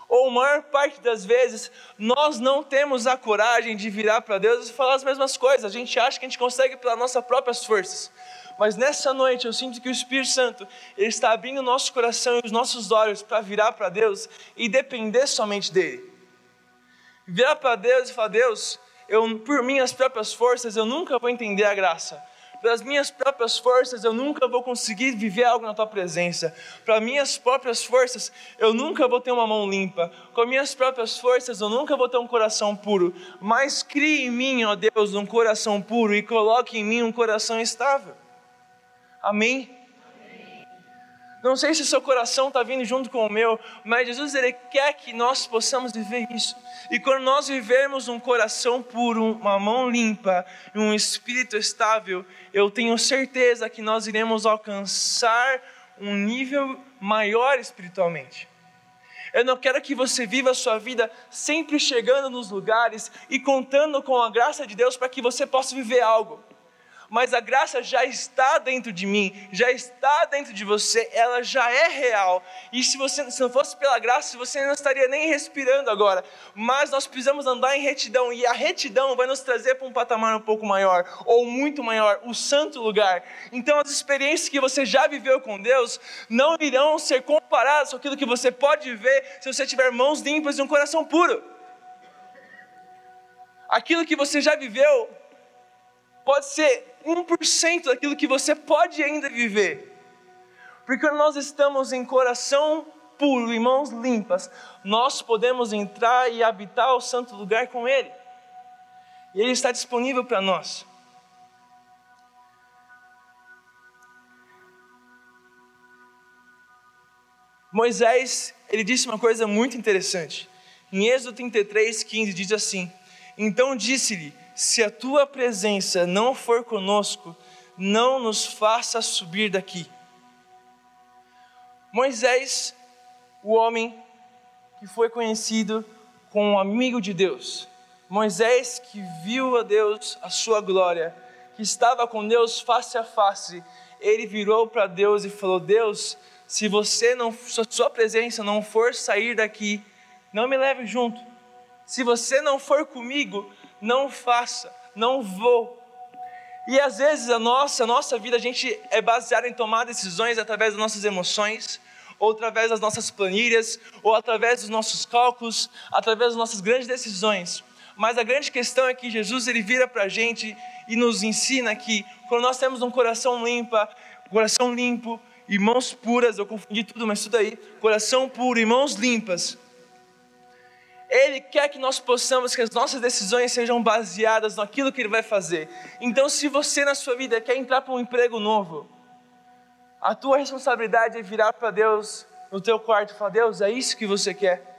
A: ou maior parte das vezes, nós não temos a coragem de virar para Deus e falar as mesmas coisas. A gente acha que a gente consegue pelas nossas próprias forças. Mas nessa noite eu sinto que o Espírito Santo ele está abrindo o nosso coração e os nossos olhos para virar para Deus e depender somente dele. Virar para Deus e falar: Deus, eu, por minhas próprias forças eu nunca vou entender a graça pelas minhas próprias forças eu nunca vou conseguir viver algo na tua presença. Para minhas próprias forças eu nunca vou ter uma mão limpa. Com minhas próprias forças eu nunca vou ter um coração puro. Mas crie em mim, ó Deus, um coração puro e coloque em mim um coração estável. Amém? Não sei se seu coração está vindo junto com o meu, mas Jesus ele quer que nós possamos viver isso. E quando nós vivermos um coração puro, uma mão limpa, um espírito estável, eu tenho certeza que nós iremos alcançar um nível maior espiritualmente. Eu não quero que você viva a sua vida sempre chegando nos lugares e contando com a graça de Deus para que você possa viver algo mas a graça já está dentro de mim, já está dentro de você, ela já é real. E se você se não fosse pela graça, você não estaria nem respirando agora. Mas nós precisamos andar em retidão e a retidão vai nos trazer para um patamar um pouco maior ou muito maior, o santo lugar. Então as experiências que você já viveu com Deus não irão ser comparadas com aquilo que você pode viver se você tiver mãos limpas e um coração puro. Aquilo que você já viveu pode ser 1% daquilo que você pode ainda viver. Porque quando nós estamos em coração puro e mãos limpas, nós podemos entrar e habitar o santo lugar com Ele. E Ele está disponível para nós. Moisés, ele disse uma coisa muito interessante. Em Êxodo 33, 15, diz assim: Então disse-lhe: se a tua presença não for conosco, não nos faça subir daqui. Moisés, o homem que foi conhecido como amigo de Deus, Moisés que viu a Deus, a sua glória, que estava com Deus face a face, ele virou para Deus e falou: Deus, se você não, se sua presença não for sair daqui, não me leve junto. Se você não for comigo, não faça, não vou. E às vezes a nossa, a nossa vida, a gente é baseada em tomar decisões através das nossas emoções, ou através das nossas planilhas, ou através dos nossos cálculos, através das nossas grandes decisões. Mas a grande questão é que Jesus ele vira para a gente e nos ensina que quando nós temos um coração limpo, coração limpo e mãos puras, eu confundi tudo, mas tudo aí, coração puro e mãos limpas, ele quer que nós possamos, que as nossas decisões sejam baseadas naquilo que Ele vai fazer. Então, se você na sua vida quer entrar para um emprego novo, a tua responsabilidade é virar para Deus no teu quarto e falar: Deus, é isso que você quer.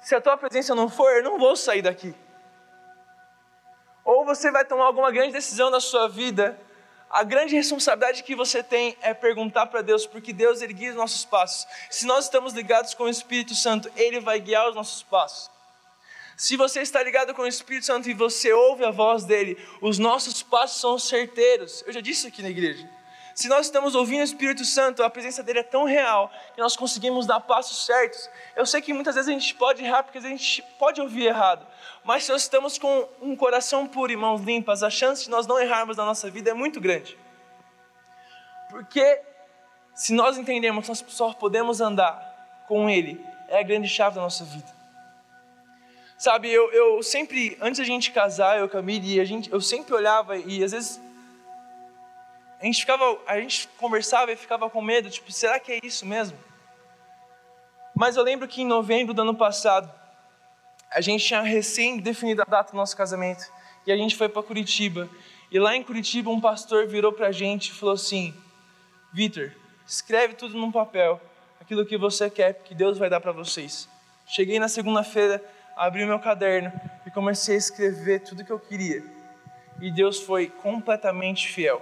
A: Se a tua presença não for, eu não vou sair daqui. Ou você vai tomar alguma grande decisão na sua vida a grande responsabilidade que você tem é perguntar para Deus, porque Deus ele guia os nossos passos. Se nós estamos ligados com o Espírito Santo, ele vai guiar os nossos passos. Se você está ligado com o Espírito Santo e você ouve a voz dele, os nossos passos são certeiros. Eu já disse isso aqui na igreja. Se nós estamos ouvindo o Espírito Santo, a presença dele é tão real que nós conseguimos dar passos certos. Eu sei que muitas vezes a gente pode errar porque a gente pode ouvir errado, Mas se nós estamos com um coração puro e mãos limpas, a chance de nós não errarmos na nossa vida é muito grande. Porque se nós entendemos que nós só podemos andar com Ele, é a grande chave da nossa vida. Sabe, eu, eu sempre, antes da gente casar, eu Camille, a gente, eu sempre olhava e às vezes a gente ficava, a gente conversava e ficava com medo, tipo, será que é isso mesmo? Mas eu lembro que em novembro do ano passado, a gente tinha recém definido a data do nosso casamento e a gente foi para Curitiba. E lá em Curitiba, um pastor virou para a gente e falou assim: Vitor, escreve tudo num papel, aquilo que você quer, que Deus vai dar para vocês. Cheguei na segunda-feira, abri meu caderno e comecei a escrever tudo que eu queria. E Deus foi completamente fiel.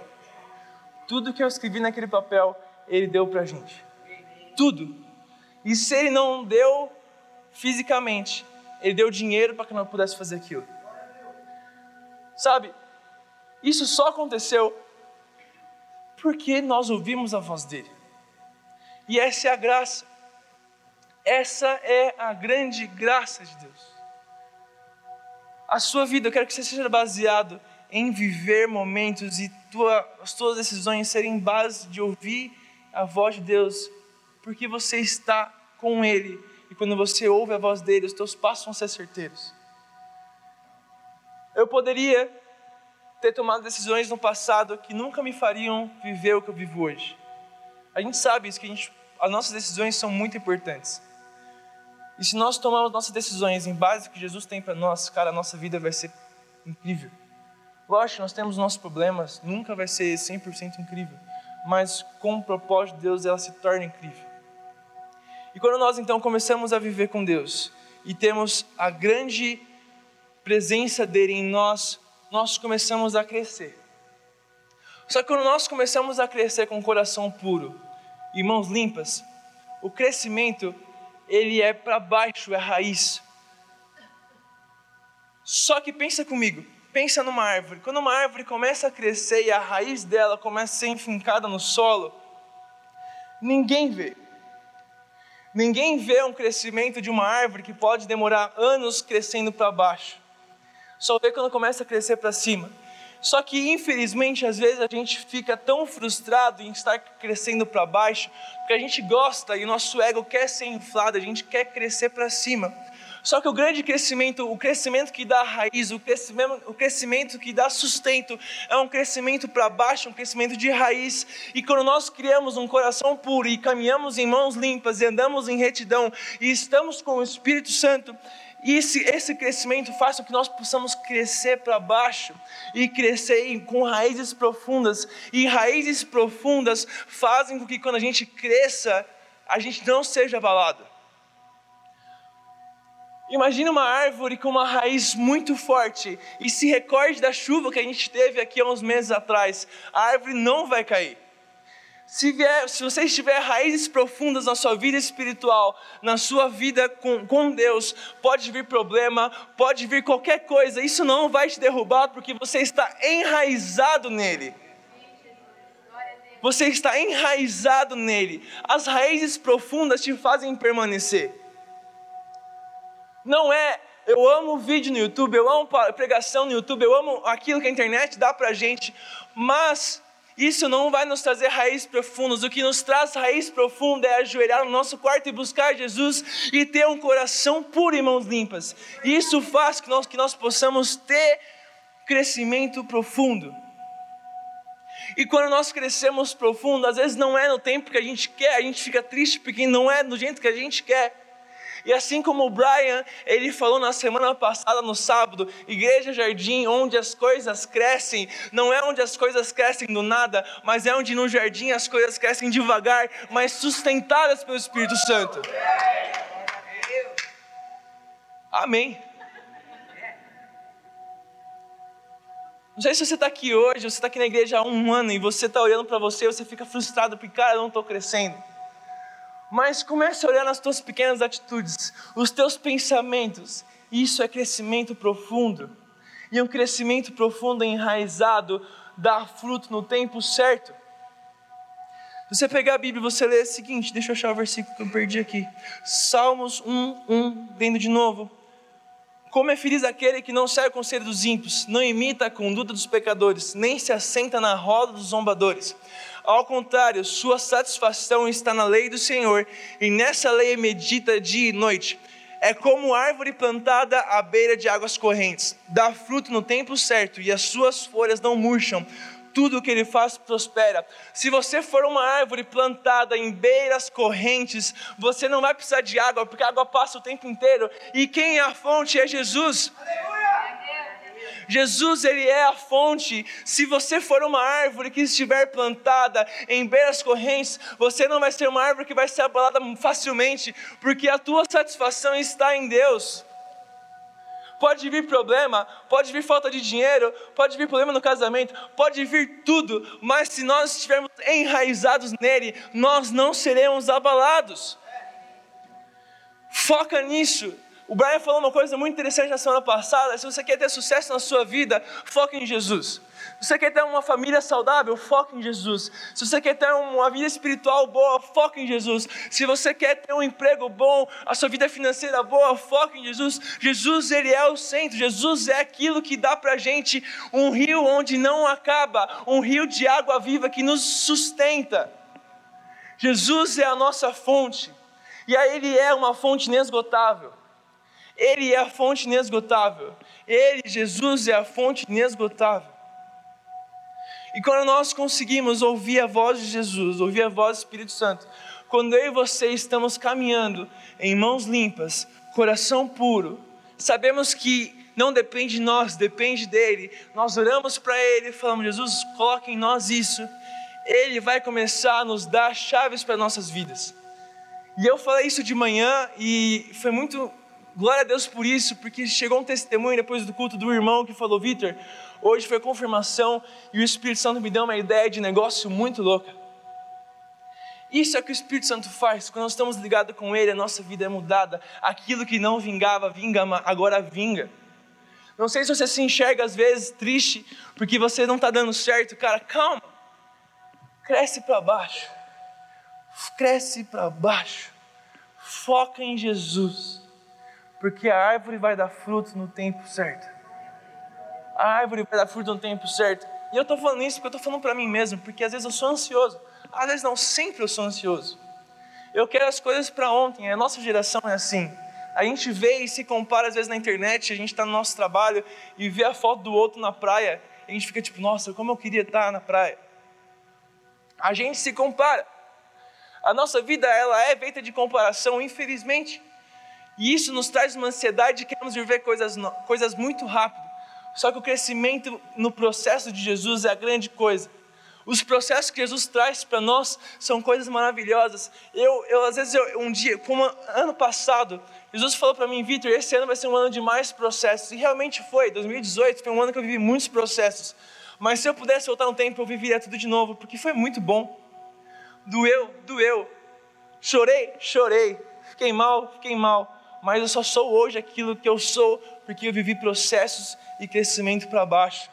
A: Tudo que eu escrevi naquele papel, Ele deu para a gente. Tudo. E se Ele não deu fisicamente, Ele deu dinheiro para que nós pudesse fazer aquilo. Sabe, isso só aconteceu porque nós ouvimos a voz dele. E essa é a graça. Essa é a grande graça de Deus. A sua vida, eu quero que você seja baseado em viver momentos e tua, as tuas decisões serem base de ouvir a voz de Deus, porque você está com Ele. E quando você ouve a voz dele, os teus passos vão ser certeiros. Eu poderia ter tomado decisões no passado que nunca me fariam viver o que eu vivo hoje. A gente sabe isso, que gente, as nossas decisões são muito importantes. E se nós tomarmos nossas decisões em base ao que Jesus tem para nós, cara, a nossa vida vai ser incrível. Lógico, nós temos nossos problemas, nunca vai ser 100% incrível, mas com o propósito de Deus ela se torna incrível. E quando nós então começamos a viver com Deus e temos a grande presença dele em nós, nós começamos a crescer. Só que quando nós começamos a crescer com o coração puro e mãos limpas, o crescimento ele é para baixo, é raiz. Só que pensa comigo, pensa numa árvore. Quando uma árvore começa a crescer e a raiz dela começa a ser enfincada no solo, ninguém vê. Ninguém vê um crescimento de uma árvore que pode demorar anos crescendo para baixo. Só vê quando começa a crescer para cima. Só que, infelizmente, às vezes a gente fica tão frustrado em estar crescendo para baixo, porque a gente gosta e o nosso ego quer ser inflado, a gente quer crescer para cima. Só que o grande crescimento, o crescimento que dá raiz, o crescimento, o crescimento que dá sustento, é um crescimento para baixo, um crescimento de raiz. E quando nós criamos um coração puro e caminhamos em mãos limpas e andamos em retidão e estamos com o Espírito Santo, esse, esse crescimento faz com que nós possamos crescer para baixo e crescer com raízes profundas. E raízes profundas fazem com que quando a gente cresça, a gente não seja abalado. Imagina uma árvore com uma raiz muito forte e se recorde da chuva que a gente teve aqui há uns meses atrás. A árvore não vai cair. Se, vier, se você tiver raízes profundas na sua vida espiritual, na sua vida com, com Deus, pode vir problema, pode vir qualquer coisa, isso não vai te derrubar porque você está enraizado nele. Você está enraizado nele. As raízes profundas te fazem permanecer. Não é eu amo vídeo no YouTube, eu amo pregação no YouTube, eu amo aquilo que a internet dá pra gente, mas isso não vai nos trazer raízes profundas. O que nos traz raiz profunda é ajoelhar no nosso quarto e buscar Jesus e ter um coração puro e mãos limpas. Isso faz que nós, que nós possamos ter crescimento profundo. E quando nós crescemos profundo, às vezes não é no tempo que a gente quer, a gente fica triste porque não é do jeito que a gente quer. E assim como o Brian, ele falou na semana passada, no sábado, Igreja Jardim, onde as coisas crescem, não é onde as coisas crescem do nada, mas é onde no jardim as coisas crescem devagar, mas sustentadas pelo Espírito Santo. Amém. Não sei se você está aqui hoje, você está aqui na igreja há um ano e você está olhando para você você fica frustrado porque, cara, eu não estou crescendo. Mas comece a olhar nas tuas pequenas atitudes, os teus pensamentos. Isso é crescimento profundo. E um crescimento profundo enraizado dá fruto no tempo certo. Se você pegar a Bíblia e você ler o seguinte, deixa eu achar o versículo que eu perdi aqui. Salmos 1, 1, lendo de novo. Como é feliz aquele que não segue o conselho dos ímpios, não imita a conduta dos pecadores, nem se assenta na roda dos zombadores. Ao contrário, sua satisfação está na lei do Senhor, e nessa lei medita dia e noite. É como árvore plantada à beira de águas correntes, dá fruto no tempo certo, e as suas folhas não murcham tudo o que ele faz prospera. Se você for uma árvore plantada em beiras correntes, você não vai precisar de água, porque a água passa o tempo inteiro. E quem é a fonte é Jesus. Jesus, ele é a fonte. Se você for uma árvore que estiver plantada em beiras correntes, você não vai ser uma árvore que vai ser abalada facilmente, porque a tua satisfação está em Deus. Pode vir problema, pode vir falta de dinheiro, pode vir problema no casamento, pode vir tudo, mas se nós estivermos enraizados nele, nós não seremos abalados. Foca nisso. O Brian falou uma coisa muito interessante na semana passada. Se você quer ter sucesso na sua vida, foque em Jesus. Se você quer ter uma família saudável, foque em Jesus. Se você quer ter uma vida espiritual boa, foque em Jesus. Se você quer ter um emprego bom, a sua vida financeira boa, foque em Jesus. Jesus, Ele é o centro. Jesus é aquilo que dá para gente um rio onde não acaba, um rio de água viva que nos sustenta. Jesus é a nossa fonte. E aí Ele é uma fonte inesgotável. Ele é a fonte inesgotável. Ele, Jesus, é a fonte inesgotável. E quando nós conseguimos ouvir a voz de Jesus, ouvir a voz do Espírito Santo, quando eu e você estamos caminhando em mãos limpas, coração puro, sabemos que não depende de nós, depende dele. Nós oramos para ele falamos: Jesus, coloque em nós isso. Ele vai começar a nos dar chaves para nossas vidas. E eu falei isso de manhã e foi muito glória a Deus por isso, porque chegou um testemunho depois do culto do irmão que falou: Vitor, Hoje foi confirmação e o Espírito Santo me deu uma ideia de negócio muito louca. Isso é o que o Espírito Santo faz. Quando nós estamos ligados com Ele, a nossa vida é mudada. Aquilo que não vingava, vinga, agora vinga. Não sei se você se enxerga às vezes triste porque você não está dando certo. Cara, calma. Cresce para baixo. Cresce para baixo. Foca em Jesus. Porque a árvore vai dar fruto no tempo certo a árvore vai dar fruto no tempo certo. E eu estou falando isso porque eu estou falando para mim mesmo, porque às vezes eu sou ansioso. Às vezes não, sempre eu sou ansioso. Eu quero as coisas para ontem, a nossa geração é assim. A gente vê e se compara às vezes na internet, a gente está no nosso trabalho e vê a foto do outro na praia, a gente fica tipo, nossa, como eu queria estar na praia. A gente se compara. A nossa vida ela é feita de comparação, infelizmente. E isso nos traz uma ansiedade de queremos viver coisas, coisas muito rápido. Só que o crescimento no processo de Jesus é a grande coisa. Os processos que Jesus traz para nós são coisas maravilhosas. Eu, eu às vezes, eu, um dia, como ano passado, Jesus falou para mim, Vitor, esse ano vai ser um ano de mais processos. E realmente foi. 2018 foi um ano que eu vivi muitos processos. Mas se eu pudesse voltar um tempo, eu viveria tudo de novo, porque foi muito bom. Doeu, doeu. Chorei, chorei. Fiquei mal, fiquei mal. Mas eu só sou hoje aquilo que eu sou, porque eu vivi processos e crescimento para baixo.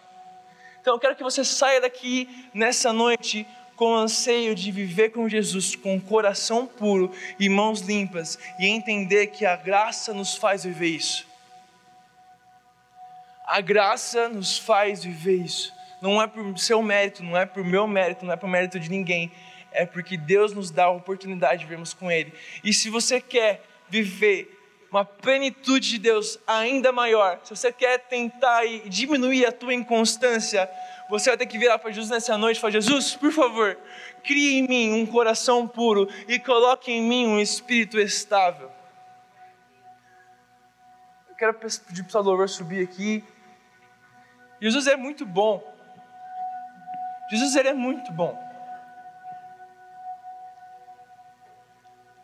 A: Então eu quero que você saia daqui nessa noite com o anseio de viver com Jesus, com coração puro e mãos limpas, e entender que a graça nos faz viver isso. A graça nos faz viver isso. Não é por seu mérito, não é por meu mérito, não é por mérito de ninguém. É porque Deus nos dá a oportunidade de vermos com Ele. E se você quer viver uma plenitude de Deus ainda maior, se você quer tentar diminuir a tua inconstância, você vai ter que virar para Jesus nessa noite e falar: Jesus, por favor, crie em mim um coração puro e coloque em mim um espírito estável. Eu quero pedir para o louvor subir aqui. Jesus é muito bom. Jesus ele é muito bom.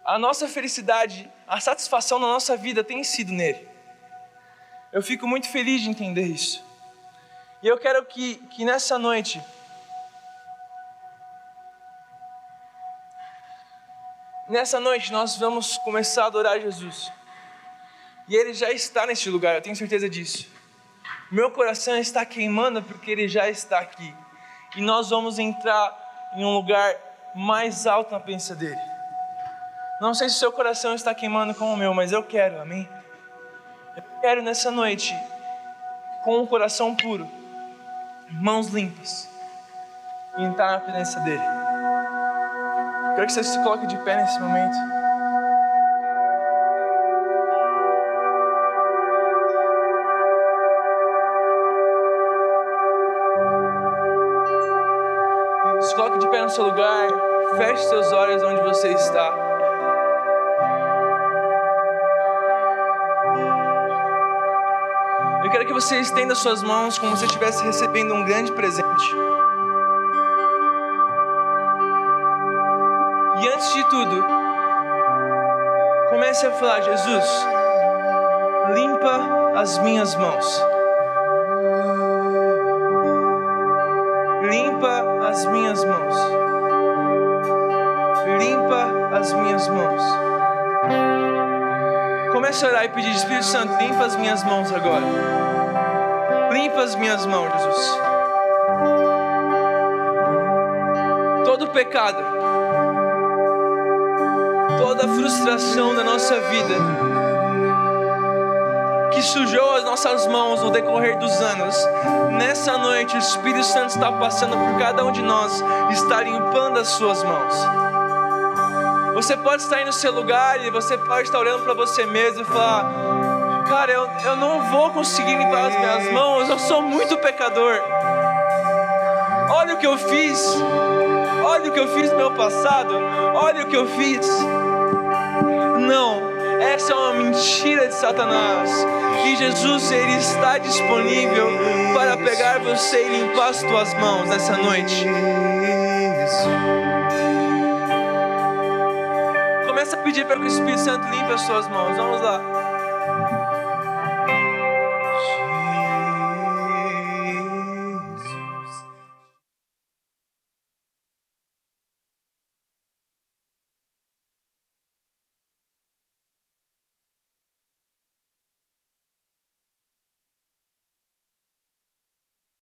A: A nossa felicidade, a satisfação na nossa vida tem sido nele. Eu fico muito feliz de entender isso. E eu quero que, que nessa noite, nessa noite nós vamos começar a adorar Jesus. E Ele já está neste lugar, eu tenho certeza disso. Meu coração está queimando porque Ele já está aqui. E nós vamos entrar em um lugar mais alto na presença dEle. Não sei se o seu coração está queimando como o meu, mas eu quero, amém? Eu quero nessa noite, com um coração puro, mãos limpas, entrar na presença dEle. Quero que você se coloque de pé nesse momento. Se coloque de pé no seu lugar, feche seus olhos onde você está. Quero que você estenda suas mãos como se estivesse recebendo um grande presente. E antes de tudo, comece a falar: Jesus, limpa as minhas mãos. Limpa as minhas mãos. Limpa as minhas mãos. A orar e pedir, Espírito Santo, limpa as minhas mãos agora. Limpa as minhas mãos, Jesus. Todo pecado, toda frustração da nossa vida que sujou as nossas mãos no decorrer dos anos, nessa noite o Espírito Santo está passando por cada um de nós, está limpando as suas mãos. Você pode estar aí no seu lugar e você pode estar olhando para você mesmo e falar: Cara, eu, eu não vou conseguir limpar as minhas mãos, eu sou muito pecador. Olha o que eu fiz, olha o que eu fiz no meu passado, olha o que eu fiz. Não, essa é uma mentira de Satanás. E Jesus ele está disponível para pegar você e limpar as tuas mãos nessa noite. Pedir para que o Espírito Santo limpe as suas mãos. Vamos lá.